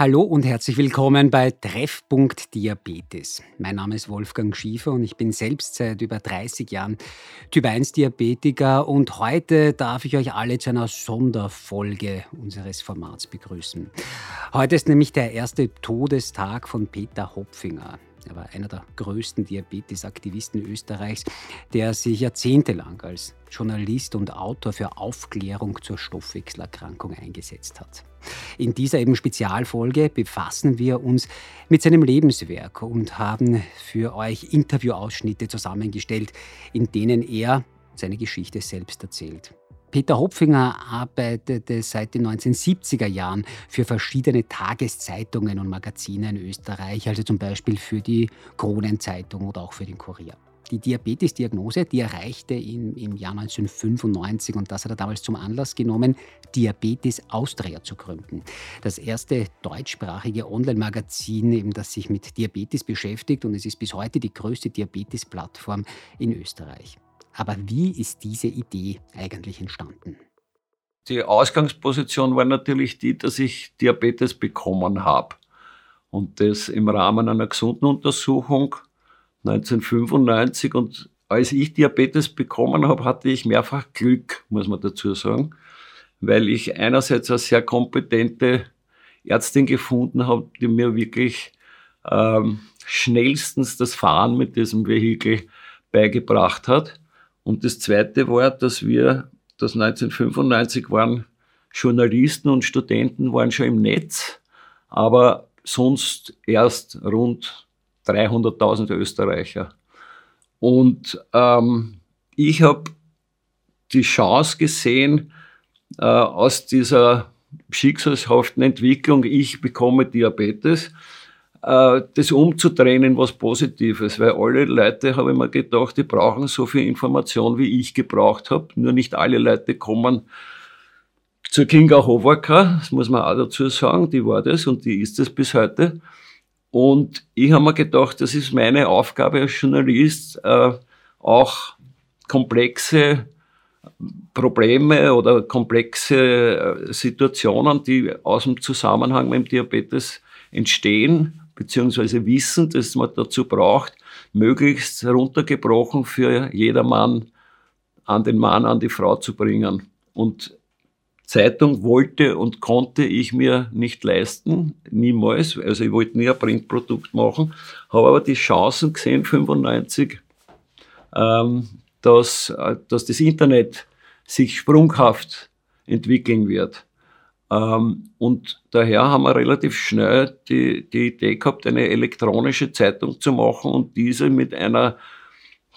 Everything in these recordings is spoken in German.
Hallo und herzlich willkommen bei Treffpunkt Diabetes. Mein Name ist Wolfgang Schiefer und ich bin selbst seit über 30 Jahren Typ 1 Diabetiker und heute darf ich euch alle zu einer Sonderfolge unseres Formats begrüßen. Heute ist nämlich der erste Todestag von Peter Hopfinger. Er war einer der größten Diabetesaktivisten Österreichs, der sich jahrzehntelang als Journalist und Autor für Aufklärung zur Stoffwechselerkrankung eingesetzt hat. In dieser eben Spezialfolge befassen wir uns mit seinem Lebenswerk und haben für euch Interviewausschnitte zusammengestellt, in denen er seine Geschichte selbst erzählt. Peter Hopfinger arbeitete seit den 1970er Jahren für verschiedene Tageszeitungen und Magazine in Österreich, also zum Beispiel für die Kronenzeitung oder auch für den Kurier. Die Diabetes-Diagnose, die erreichte ihn im Jahr 1995 und das hat er damals zum Anlass genommen, Diabetes Austria zu gründen. Das erste deutschsprachige Online-Magazin, das sich mit Diabetes beschäftigt und es ist bis heute die größte Diabetes-Plattform in Österreich. Aber wie ist diese Idee eigentlich entstanden? Die Ausgangsposition war natürlich die, dass ich Diabetes bekommen habe. Und das im Rahmen einer gesunden Untersuchung 1995. Und als ich Diabetes bekommen habe, hatte ich mehrfach Glück, muss man dazu sagen, weil ich einerseits eine sehr kompetente Ärztin gefunden habe, die mir wirklich ähm, schnellstens das Fahren mit diesem Vehikel beigebracht hat. Und das Zweite war, dass wir, das 1995 waren Journalisten und Studenten waren schon im Netz, aber sonst erst rund 300.000 Österreicher. Und ähm, ich habe die Chance gesehen, äh, aus dieser schicksalshaften Entwicklung, ich bekomme Diabetes, das umzudrehen in was Positives, weil alle Leute, habe ich mir gedacht, die brauchen so viel Information, wie ich gebraucht habe. Nur nicht alle Leute kommen zur Kinga Hovaker, das muss man auch dazu sagen, die war das und die ist es bis heute. Und ich habe mir gedacht, das ist meine Aufgabe als Journalist, äh, auch komplexe Probleme oder komplexe äh, Situationen, die aus dem Zusammenhang mit dem Diabetes entstehen, beziehungsweise Wissen, das man dazu braucht, möglichst runtergebrochen für jedermann an den Mann, an die Frau zu bringen. Und Zeitung wollte und konnte ich mir nicht leisten, niemals. Also ich wollte nie ein Printprodukt machen, habe aber die Chancen gesehen, 95, ähm, dass, äh, dass das Internet sich sprunghaft entwickeln wird. Ähm, und daher haben wir relativ schnell die, die Idee gehabt, eine elektronische Zeitung zu machen und diese mit einer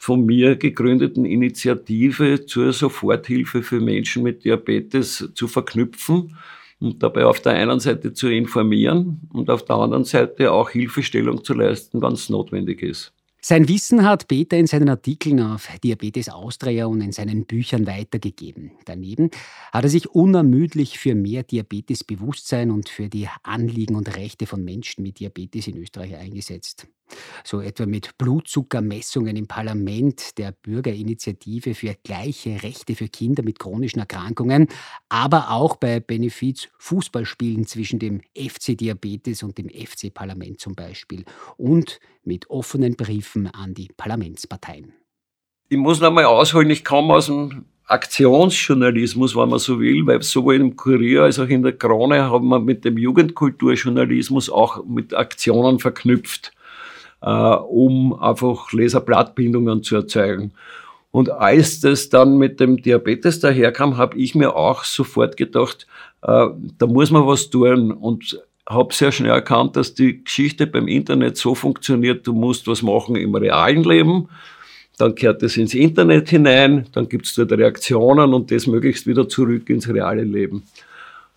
von mir gegründeten Initiative zur Soforthilfe für Menschen mit Diabetes zu verknüpfen und dabei auf der einen Seite zu informieren und auf der anderen Seite auch Hilfestellung zu leisten, wenn es notwendig ist. Sein Wissen hat Peter in seinen Artikeln auf Diabetes Austria und in seinen Büchern weitergegeben. Daneben hat er sich unermüdlich für mehr Diabetesbewusstsein und für die Anliegen und Rechte von Menschen mit Diabetes in Österreich eingesetzt so etwa mit Blutzuckermessungen im Parlament, der Bürgerinitiative für gleiche Rechte für Kinder mit chronischen Erkrankungen, aber auch bei Benefiz Fußballspielen zwischen dem FC Diabetes und dem FC Parlament zum Beispiel und mit offenen Briefen an die Parlamentsparteien. Ich muss noch mal ausholen, ich komme aus dem Aktionsjournalismus, wenn man so will, weil sowohl im Kurier als auch in der Krone haben wir mit dem Jugendkulturjournalismus auch mit Aktionen verknüpft um einfach Laserblattbindungen zu erzeugen. Und als das dann mit dem Diabetes daherkam, habe ich mir auch sofort gedacht, äh, da muss man was tun und habe sehr schnell erkannt, dass die Geschichte beim Internet so funktioniert, du musst was machen im realen Leben, dann kehrt es ins Internet hinein, dann gibt es dort Reaktionen und das möglichst wieder zurück ins reale Leben.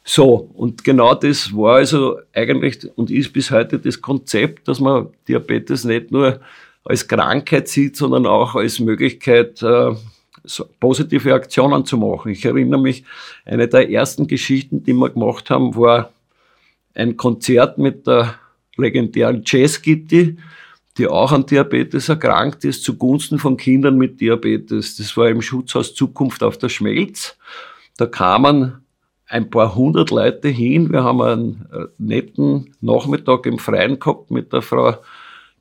So, und genau das war also eigentlich und ist bis heute das Konzept, dass man Diabetes nicht nur als Krankheit sieht, sondern auch als Möglichkeit, äh, positive Aktionen zu machen. Ich erinnere mich, eine der ersten Geschichten, die wir gemacht haben, war ein Konzert mit der legendären Jazz Kitty, die auch an Diabetes erkrankt ist, zugunsten von Kindern mit Diabetes. Das war im Schutzhaus Zukunft auf der Schmelz. Da kamen ein paar hundert Leute hin. Wir haben einen äh, netten Nachmittag im Freien gehabt mit der Frau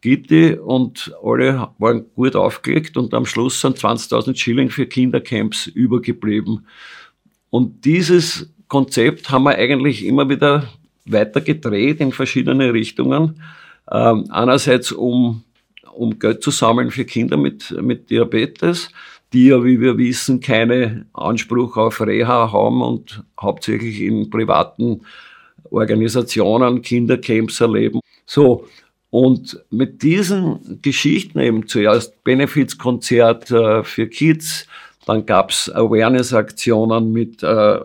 Gitti und alle waren gut aufgelegt und am Schluss sind 20.000 Schilling für Kindercamps übergeblieben. Und dieses Konzept haben wir eigentlich immer wieder weiter gedreht in verschiedene Richtungen. Ähm, einerseits um, um Geld zu sammeln für Kinder mit, mit Diabetes, die ja, wie wir wissen, keine Anspruch auf Reha haben und hauptsächlich in privaten Organisationen Kindercamps erleben. So, und mit diesen Geschichten eben zuerst Benefizkonzert äh, für Kids, dann gab's Awareness-Aktionen mit äh,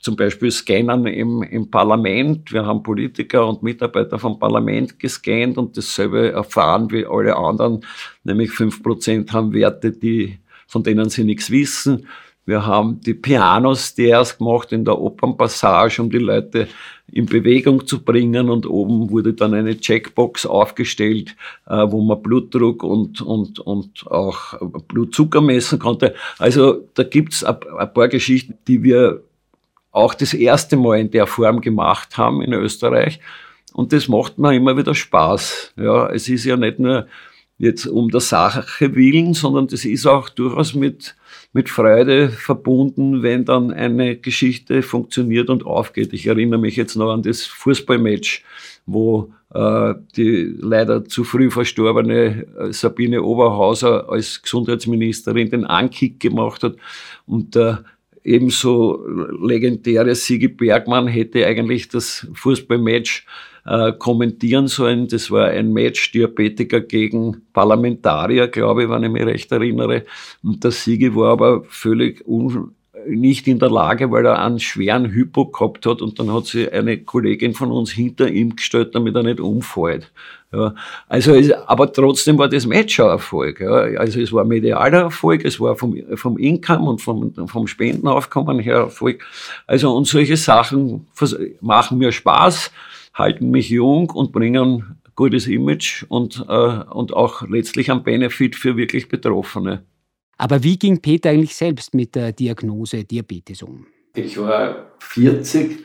zum Beispiel Scannern im, im Parlament. Wir haben Politiker und Mitarbeiter vom Parlament gescannt und dasselbe erfahren wie alle anderen, nämlich fünf Prozent haben Werte, die, von denen sie nichts wissen. Wir haben die Piano-Stairs gemacht in der Opernpassage, um die Leute in Bewegung zu bringen. Und oben wurde dann eine Checkbox aufgestellt, äh, wo man Blutdruck und, und, und auch Blutzucker messen konnte. Also da gibt's ein paar Geschichten, die wir auch das erste Mal in der Form gemacht haben in Österreich. Und das macht mir immer wieder Spaß. Ja, es ist ja nicht nur jetzt um der Sache willen, sondern das ist auch durchaus mit mit Freude verbunden, wenn dann eine Geschichte funktioniert und aufgeht. Ich erinnere mich jetzt noch an das Fußballmatch, wo äh, die leider zu früh verstorbene äh, Sabine Oberhauser als Gesundheitsministerin den Ankick gemacht hat und der ebenso legendäre Sigi Bergmann hätte eigentlich das Fußballmatch äh, kommentieren sollen. Das war ein Match Diabetiker gegen Parlamentarier, glaube ich, wenn ich mich recht erinnere. Und der Sigi war aber völlig un nicht in der Lage, weil er einen schweren Hypo gehabt hat und dann hat sich eine Kollegin von uns hinter ihm gestellt, damit er nicht umfällt. Ja, also, aber trotzdem war das Match ein Erfolg. Ja. Also es war medialer Erfolg, es war vom, vom Income und vom, vom Spendenaufkommen her Erfolg. Also und solche Sachen machen mir Spaß halten mich jung und bringen gutes Image und, äh, und auch letztlich einen Benefit für wirklich Betroffene. Aber wie ging Peter eigentlich selbst mit der Diagnose Diabetes um? Ich war 40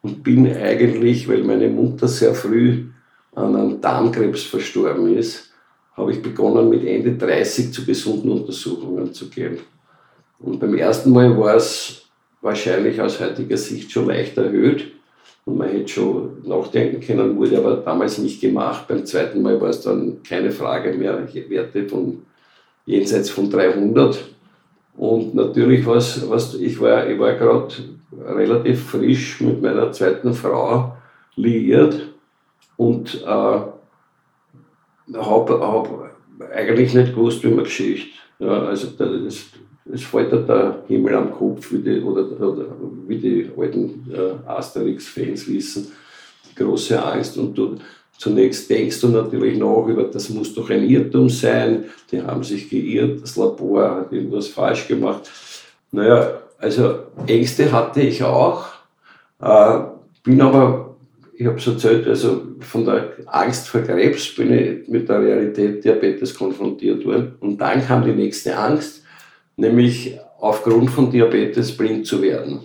und bin eigentlich, weil meine Mutter sehr früh an einem Darmkrebs verstorben ist, habe ich begonnen mit Ende 30 zu gesunden Untersuchungen zu gehen. Und beim ersten Mal war es wahrscheinlich aus heutiger Sicht schon leicht erhöht. Und man hätte schon nachdenken können, wurde aber damals nicht gemacht. Beim zweiten Mal war es dann keine Frage mehr, Werte von jenseits von 300. Und natürlich war es, was, ich war, ich war gerade relativ frisch mit meiner zweiten Frau liiert und äh, habe hab eigentlich nicht gewusst, wie man Geschichte. Ja, also das, es dir der Himmel am Kopf, wie die, oder, oder wie die alten äh, Asterix-Fans wissen, die große Angst. Und du, zunächst denkst du natürlich nach über, das muss doch ein Irrtum sein, die haben sich geirrt, das Labor hat irgendwas falsch gemacht. Naja, also Ängste hatte ich auch, äh, bin aber, ich habe es erzählt, also von der Angst vor Krebs bin ich mit der Realität Diabetes konfrontiert worden. Und dann kam die nächste Angst, nämlich aufgrund von Diabetes blind zu werden.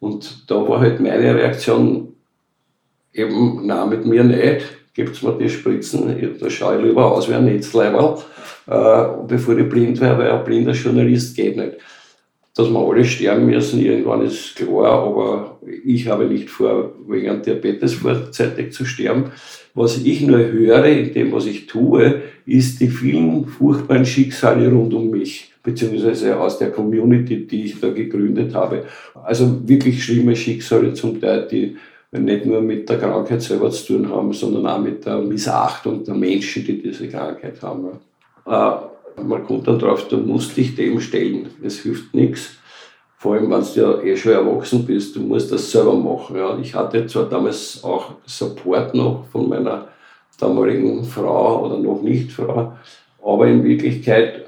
Und da war halt meine Reaktion eben, na mit mir nicht, gibt es mir die Spritzen, da schaue ich lieber aus wie ein Netzleiberl, äh, bevor ich blind wäre, weil ein blinder Journalist geht nicht. Dass wir alle sterben müssen, irgendwann ist klar, aber ich habe nicht vor, wegen Diabetes vorzeitig zu sterben. Was ich nur höre in dem, was ich tue, ist die vielen furchtbaren Schicksale rund um mich beziehungsweise aus der Community, die ich da gegründet habe. Also wirklich schlimme Schicksale zum Teil, die nicht nur mit der Krankheit selber zu tun haben, sondern auch mit der Missachtung der Menschen, die diese Krankheit haben. Äh, man kommt dann drauf, du musst dich dem stellen. Es hilft nichts. Vor allem, wenn du ja eh schon erwachsen bist, du musst das selber machen. Ja. Ich hatte zwar damals auch Support noch von meiner damaligen Frau oder noch nicht Frau, aber in Wirklichkeit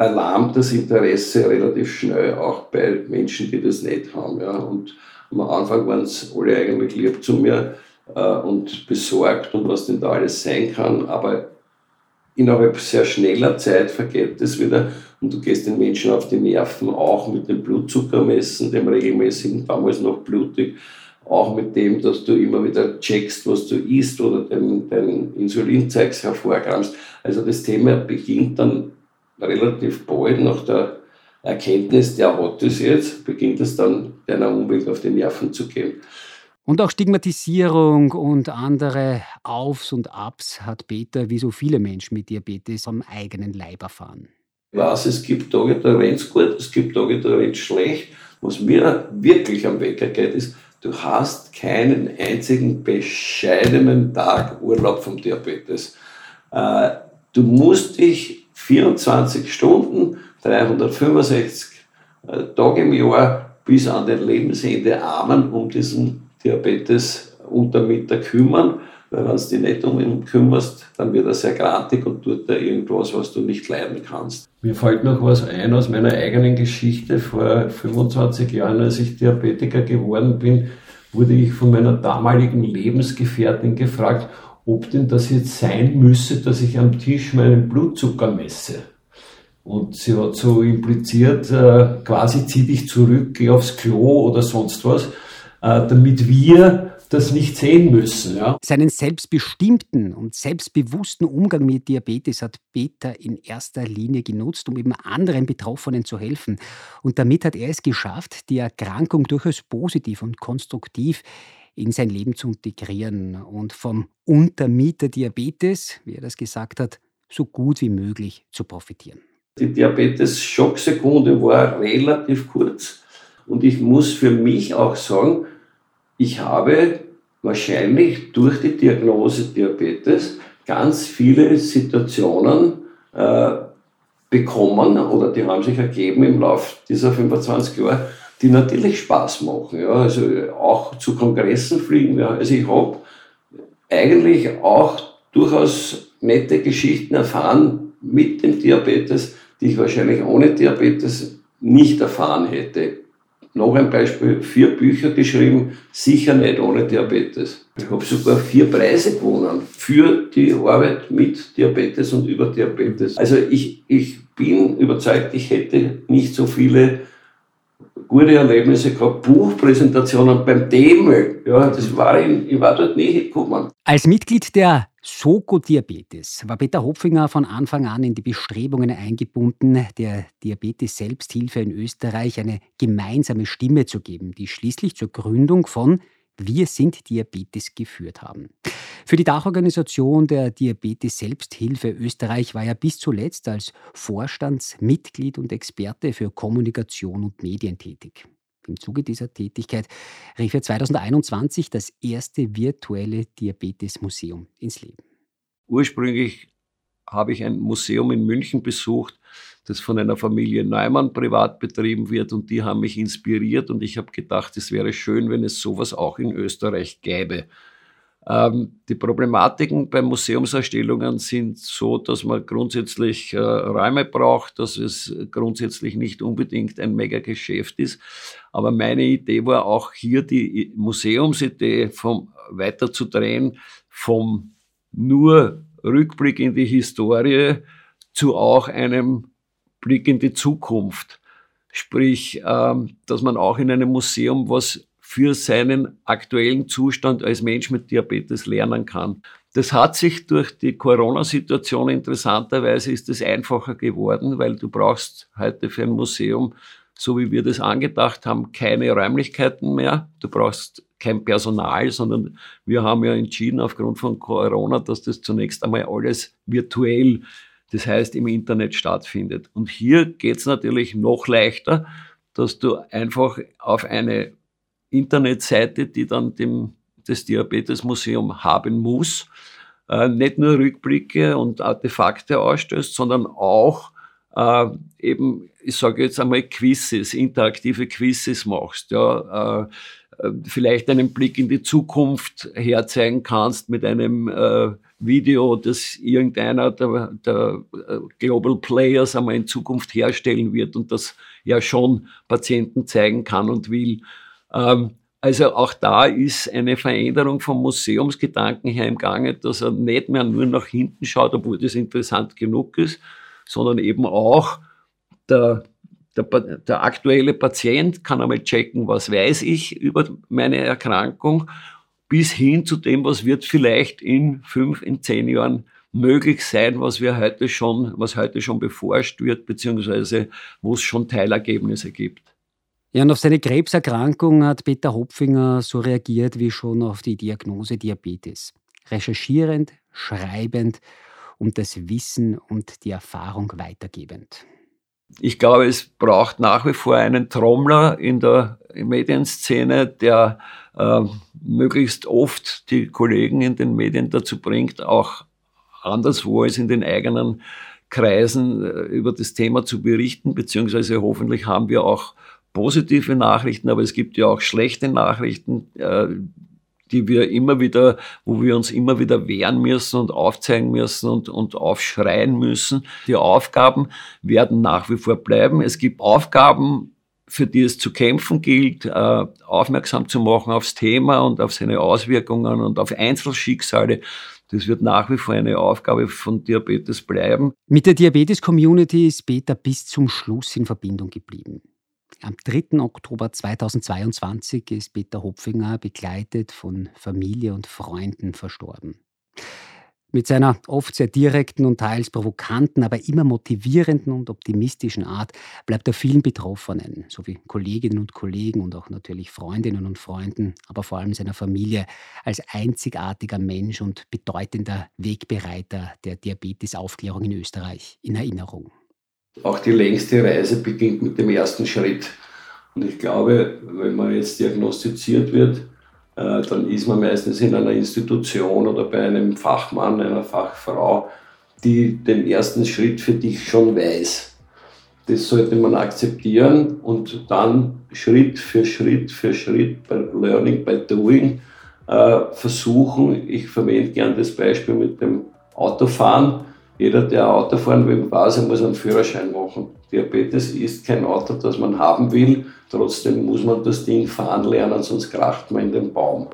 erlahmt das Interesse relativ schnell, auch bei Menschen, die das nicht haben. Ja. Und am Anfang waren es alle eigentlich lieb zu mir äh, und besorgt und was denn da alles sein kann, aber innerhalb sehr schneller Zeit vergeht das wieder und du gehst den Menschen auf die Nerven, auch mit dem Blutzuckermessen, dem regelmäßigen, damals noch blutig, auch mit dem, dass du immer wieder checkst, was du isst oder dein, dein Insulinzeugs hervorkramst. Also das Thema beginnt dann relativ bald nach der Erkenntnis, der hat das jetzt, beginnt es dann deiner Umwelt auf die Nerven zu gehen. Und auch Stigmatisierung und andere Aufs und Abs hat Peter, wie so viele Menschen mit Diabetes, am eigenen Leib erfahren. Ich weiß, es gibt Tage, da rennt gut, es gibt Tage, da rennt schlecht. Was mir wirklich am Wecker geht, ist, du hast keinen einzigen bescheidenen Tag Urlaub vom Diabetes. Äh, du musst dich 24 Stunden, 365 äh, Tage im Jahr bis an dein Lebensende armen um diesen Diabetes Untermieter kümmern, weil wenn du dich nicht um ihn kümmerst, dann wird er sehr grantig und tut da irgendwas, was du nicht leiden kannst. Mir fällt noch was ein aus meiner eigenen Geschichte. Vor 25 Jahren, als ich Diabetiker geworden bin, wurde ich von meiner damaligen Lebensgefährtin gefragt, ob denn das jetzt sein müsse, dass ich am Tisch meinen Blutzucker messe. Und sie hat so impliziert, äh, quasi zieh dich zurück, geh aufs Klo oder sonst was. Äh, damit wir das nicht sehen müssen. Ja. Seinen selbstbestimmten und selbstbewussten Umgang mit Diabetes hat Peter in erster Linie genutzt, um eben anderen Betroffenen zu helfen. Und damit hat er es geschafft, die Erkrankung durchaus positiv und konstruktiv in sein Leben zu integrieren und vom Untermieter Diabetes, wie er das gesagt hat, so gut wie möglich zu profitieren. Die Diabetes-Schocksekunde war relativ kurz und ich muss für mich auch sagen, ich habe wahrscheinlich durch die Diagnose Diabetes ganz viele Situationen äh, bekommen oder die haben sich ergeben im Laufe dieser 25 Jahre, die natürlich Spaß machen. Ja. Also auch zu Kongressen fliegen. Ja. Also ich habe eigentlich auch durchaus nette Geschichten erfahren mit dem Diabetes, die ich wahrscheinlich ohne Diabetes nicht erfahren hätte. Noch ein Beispiel, vier Bücher geschrieben, sicher nicht ohne Diabetes. Ich habe sogar vier Preise gewonnen für die Arbeit mit Diabetes und über Diabetes. Also ich, ich bin überzeugt, ich hätte nicht so viele gute Erlebnisse gehabt, Buchpräsentationen beim Demel. Ja, das war ich, ich war dort nie gekommen. Als Mitglied der Soko-Diabetes war Peter Hopfinger von Anfang an in die Bestrebungen eingebunden, der Diabetes-Selbsthilfe in Österreich eine gemeinsame Stimme zu geben, die schließlich zur Gründung von Wir sind Diabetes geführt haben. Für die Dachorganisation der Diabetes-Selbsthilfe Österreich war er bis zuletzt als Vorstandsmitglied und Experte für Kommunikation und Medien tätig. Im Zuge dieser Tätigkeit rief er 2021 das erste virtuelle Diabetesmuseum ins Leben. Ursprünglich habe ich ein Museum in München besucht, das von einer Familie Neumann privat betrieben wird und die haben mich inspiriert und ich habe gedacht, es wäre schön, wenn es sowas auch in Österreich gäbe. Ähm, die Problematiken bei Museumsausstellungen sind so, dass man grundsätzlich äh, Räume braucht, dass es grundsätzlich nicht unbedingt ein Mega-Geschäft ist. Aber meine Idee war auch hier die Museumsidee vom weiter zu drehen, vom nur Rückblick in die Historie zu auch einem Blick in die Zukunft. Sprich, ähm, dass man auch in einem Museum was für seinen aktuellen Zustand als Mensch mit Diabetes lernen kann. Das hat sich durch die Corona-Situation interessanterweise ist es einfacher geworden, weil du brauchst heute für ein Museum, so wie wir das angedacht haben, keine Räumlichkeiten mehr. Du brauchst kein Personal, sondern wir haben ja entschieden aufgrund von Corona, dass das zunächst einmal alles virtuell, das heißt im Internet stattfindet. Und hier geht es natürlich noch leichter, dass du einfach auf eine Internetseite, die dann dem, das Diabetesmuseum haben muss, äh, nicht nur Rückblicke und Artefakte ausstößt, sondern auch äh, eben, ich sage jetzt einmal Quizzes, interaktive Quizzes machst, ja, äh, äh, vielleicht einen Blick in die Zukunft herzeigen kannst mit einem äh, Video, das irgendeiner der, der äh, Global Players einmal in Zukunft herstellen wird und das ja schon Patienten zeigen kann und will. Ähm, also auch da ist eine Veränderung vom Museumsgedanken her im Gange, dass er nicht mehr nur nach hinten schaut, obwohl das interessant genug ist, sondern eben auch der, der, der aktuelle Patient kann einmal checken, was weiß ich über meine Erkrankung, bis hin zu dem, was wird vielleicht in fünf, in zehn Jahren möglich sein, was wir heute schon, was heute schon beforscht wird, beziehungsweise wo es schon Teilergebnisse gibt. Ja, und auf seine Krebserkrankung hat Peter Hopfinger so reagiert wie schon auf die Diagnose Diabetes. Recherchierend, schreibend und das Wissen und die Erfahrung weitergebend. Ich glaube, es braucht nach wie vor einen Trommler in der Medienszene, der äh, möglichst oft die Kollegen in den Medien dazu bringt, auch anderswo als in den eigenen Kreisen äh, über das Thema zu berichten, beziehungsweise hoffentlich haben wir auch positive Nachrichten, aber es gibt ja auch schlechte Nachrichten, äh, die wir immer wieder, wo wir uns immer wieder wehren müssen und aufzeigen müssen und, und aufschreien müssen. Die Aufgaben werden nach wie vor bleiben. Es gibt Aufgaben, für die es zu kämpfen gilt, äh, aufmerksam zu machen aufs Thema und auf seine Auswirkungen und auf Einzelschicksale. Das wird nach wie vor eine Aufgabe von Diabetes bleiben. Mit der Diabetes-Community ist Peter bis zum Schluss in Verbindung geblieben. Am 3. Oktober 2022 ist Peter Hopfinger begleitet von Familie und Freunden verstorben. Mit seiner oft sehr direkten und teils provokanten, aber immer motivierenden und optimistischen Art bleibt er vielen Betroffenen, sowie Kolleginnen und Kollegen und auch natürlich Freundinnen und Freunden, aber vor allem seiner Familie, als einzigartiger Mensch und bedeutender Wegbereiter der Diabetesaufklärung in Österreich in Erinnerung. Auch die längste Reise beginnt mit dem ersten Schritt. Und ich glaube, wenn man jetzt diagnostiziert wird, äh, dann ist man meistens in einer Institution oder bei einem Fachmann, einer Fachfrau, die den ersten Schritt für dich schon weiß. Das sollte man akzeptieren und dann Schritt für Schritt für Schritt bei Learning by Doing äh, versuchen. Ich verwende gern das Beispiel mit dem Autofahren. Jeder, der Auto fahren will, weiß, er muss einen Führerschein machen. Diabetes ist kein Auto, das man haben will. Trotzdem muss man das Ding fahren lernen, sonst kracht man in den Baum.